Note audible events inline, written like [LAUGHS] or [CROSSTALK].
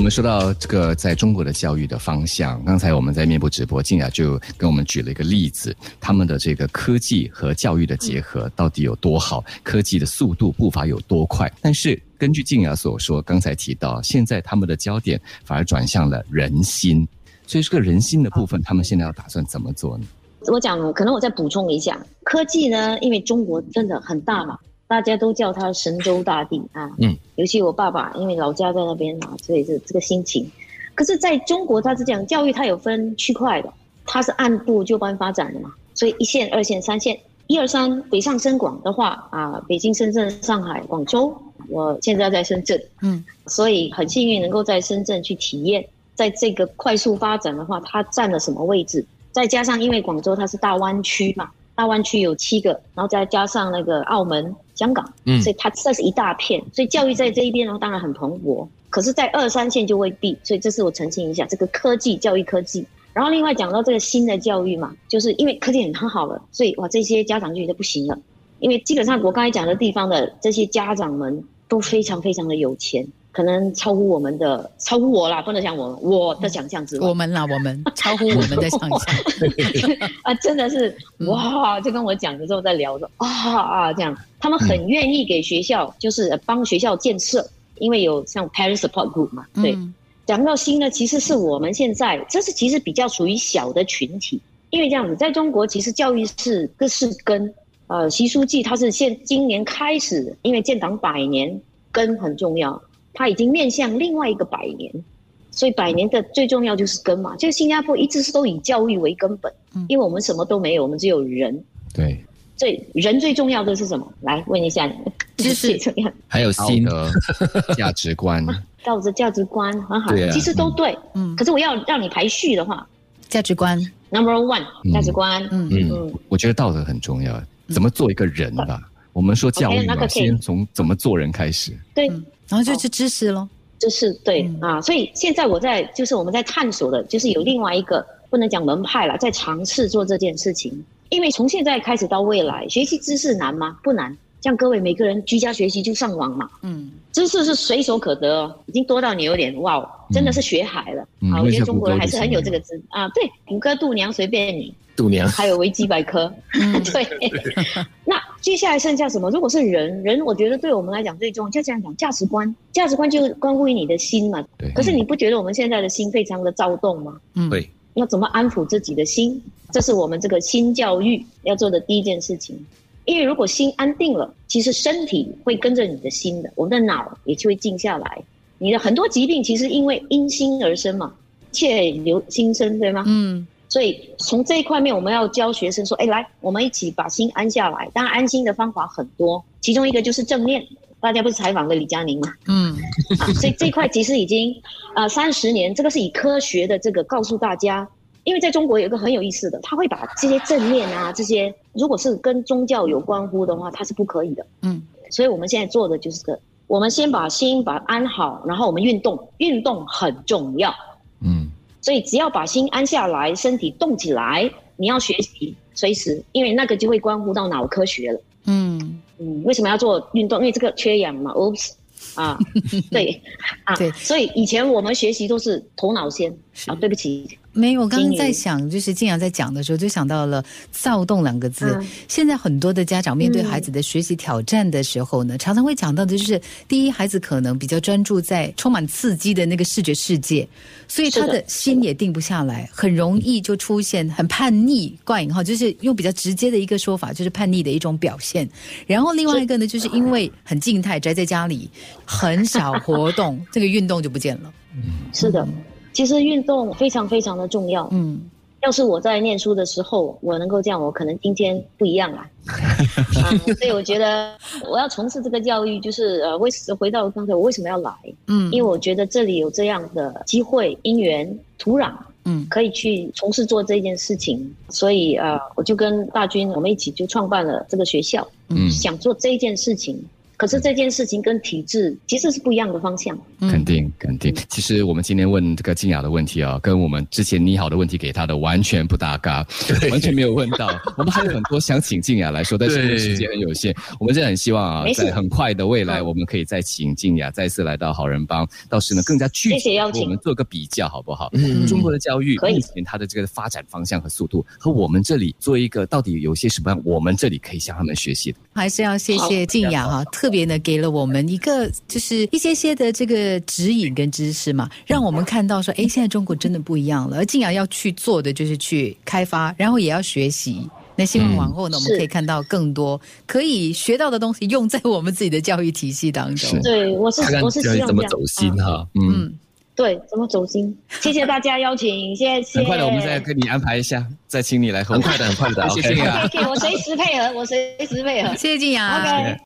我们说到这个在中国的教育的方向，刚才我们在面部直播，静雅就跟我们举了一个例子，他们的这个科技和教育的结合到底有多好，科技的速度步伐有多快。但是根据静雅所说，刚才提到，现在他们的焦点反而转向了人心，所以这个人心的部分，他们现在要打算怎么做呢？我讲，可能我再补充一下，科技呢，因为中国真的很大嘛，大家都叫它神州大地啊。嗯。尤其我爸爸，因为老家在那边嘛，所以这这个心情。可是在中国，它是这样，教育它有分区块的，它是按部就班发展的嘛。所以一线、二线、三线，一二三北上深广的话啊，北京、深圳、上海、广州，我现在在深圳。嗯。所以很幸运能够在深圳去体验，在这个快速发展的话，它占了什么位置？再加上，因为广州它是大湾区嘛，大湾区有七个，然后再加上那个澳门、香港，嗯，所以它算是一大片，所以教育在这一边呢，当然很蓬勃。可是，在二三线就未必，所以这是我澄清一下，这个科技教育科技。然后另外讲到这个新的教育嘛，就是因为科技很很好了，所以哇，这些家长就觉得不行了，因为基本上我刚才讲的地方的这些家长们都非常非常的有钱。可能超乎我们的，超乎我啦，不能讲我我的想象之外。我们啦，我们超乎我们的 [LAUGHS] 想象。[LAUGHS] 啊，真的是哇！就跟我讲的时候在聊说啊啊这样，他们很愿意给学校，就是帮学校建设，因为有像 parent support group 嘛。对，讲到新呢，其实是我们现在这是其实比较属于小的群体，因为这样子，在中国其实教育是各是根。呃，习书记他是现今年开始，因为建党百年，根很重要。它已经面向另外一个百年，所以百年的最重要就是根嘛。就新加坡一直是都以教育为根本，因为我们什么都没有，我们只有人。对，最人最重要的是什么？来问一下你，知识。怎么样？还有心。的价值观，[LAUGHS] 道德价值观很好，其实都对。嗯，可是我要让你排序的话，价值观。Number one，价值观。嗯。嗯，我觉得道德很重要，怎么做一个人吧？我们说教育嘛，先从怎么做人开始。对。然后就是知识喽，就是对啊，所以现在我在就是我们在探索的，就是有另外一个不能讲门派了，在尝试做这件事情。因为从现在开始到未来，学习知识难吗？不难，像各位每个人居家学习就上网嘛，嗯，知识是随手可得，哦，已经多到你有点哇，真的是学海了啊！我觉得中国人还是很有这个知啊，对，谷歌、度娘随便你。度娘，还有维基百科，[LAUGHS] [LAUGHS] 对。那接下来剩下什么？如果是人，人我觉得对我们来讲最重要，就这样讲价值观，价值观就关乎于你的心嘛。对。可是你不觉得我们现在的心非常的躁动吗？嗯，对。要怎么安抚自己的心？这是我们这个新教育要做的第一件事情。因为如果心安定了，其实身体会跟着你的心的，我们的脑也就会静下来。你的很多疾病其实因为因心而生嘛，切留心生，对吗？嗯。所以从这一块面，我们要教学生说：“哎，来，我们一起把心安下来。当然，安心的方法很多，其中一个就是正念。大家不是采访了李佳宁吗？嗯，啊，所以这块其实已经啊三十年，这个是以科学的这个告诉大家。因为在中国有一个很有意思的，他会把这些正念啊，这些如果是跟宗教有关乎的话，它是不可以的。嗯，所以我们现在做的就是个，我们先把心把安好，然后我们运动，运动很重要。嗯。所以只要把心安下来，身体动起来，你要学习，随时，因为那个就会关乎到脑科学了。嗯嗯，为什么要做运动？因为这个缺氧嘛。Oops，啊，[LAUGHS] 对 [LAUGHS] 啊，对，所以以前我们学习都是头脑先啊，对不起。没有，我刚刚在想，就是静阳在讲的时候，就想到了“躁动”两个字。现在很多的家长面对孩子的学习挑战的时候呢，常常会讲到的就是：第一，孩子可能比较专注在充满刺激的那个视觉世界，所以他的心也定不下来，很容易就出现很叛逆（怪引号），就是用比较直接的一个说法，就是叛逆的一种表现。然后另外一个呢，就是因为很静态，宅在家里，很少活动，[LAUGHS] 这个运动就不见了。嗯，是的。其实运动非常非常的重要。嗯，要是我在念书的时候，我能够这样，我可能今天不一样了。[LAUGHS] 所以我觉得我要从事这个教育，就是呃，为回到刚才我为什么要来？嗯，因为我觉得这里有这样的机会、因缘、土壤，嗯，可以去从事做这件事情。所以呃，我就跟大军我们一起就创办了这个学校，嗯，想做这件事情。可是这件事情跟体制其实是不一样的方向。肯定肯定。其实我们今天问这个静雅的问题啊，跟我们之前你好的问题给他的完全不搭嘎，完全没有问到。[LAUGHS] 我们还有很多想请静雅来说，但是时间很有限。我们真的很希望啊，在很快的未来，我们可以再请静雅再次来到好人帮，到时呢更加具体，我们做个比较好不好？嗯，中国的教育目前它的这个发展方向和速度，和我们这里做一个到底有些什么样，我们这里可以向他们学习的。还是要谢谢静雅哈，特别呢给了我们一个就是一些些的这个指引跟知识嘛，让我们看到说，哎，现在中国真的不一样了。而静雅要去做的就是去开发，然后也要学习。那希望往后呢，我们可以看到更多可以学到的东西，用在我们自己的教育体系当中。对，我是我是希望怎么走心哈，嗯。对，怎么走心？谢谢大家邀请，谢谢。很快的，我们再跟你安排一下，再请你来。很快的，很快的，谢谢啊。我随时配合，我随时配合。谢谢静雅。OK。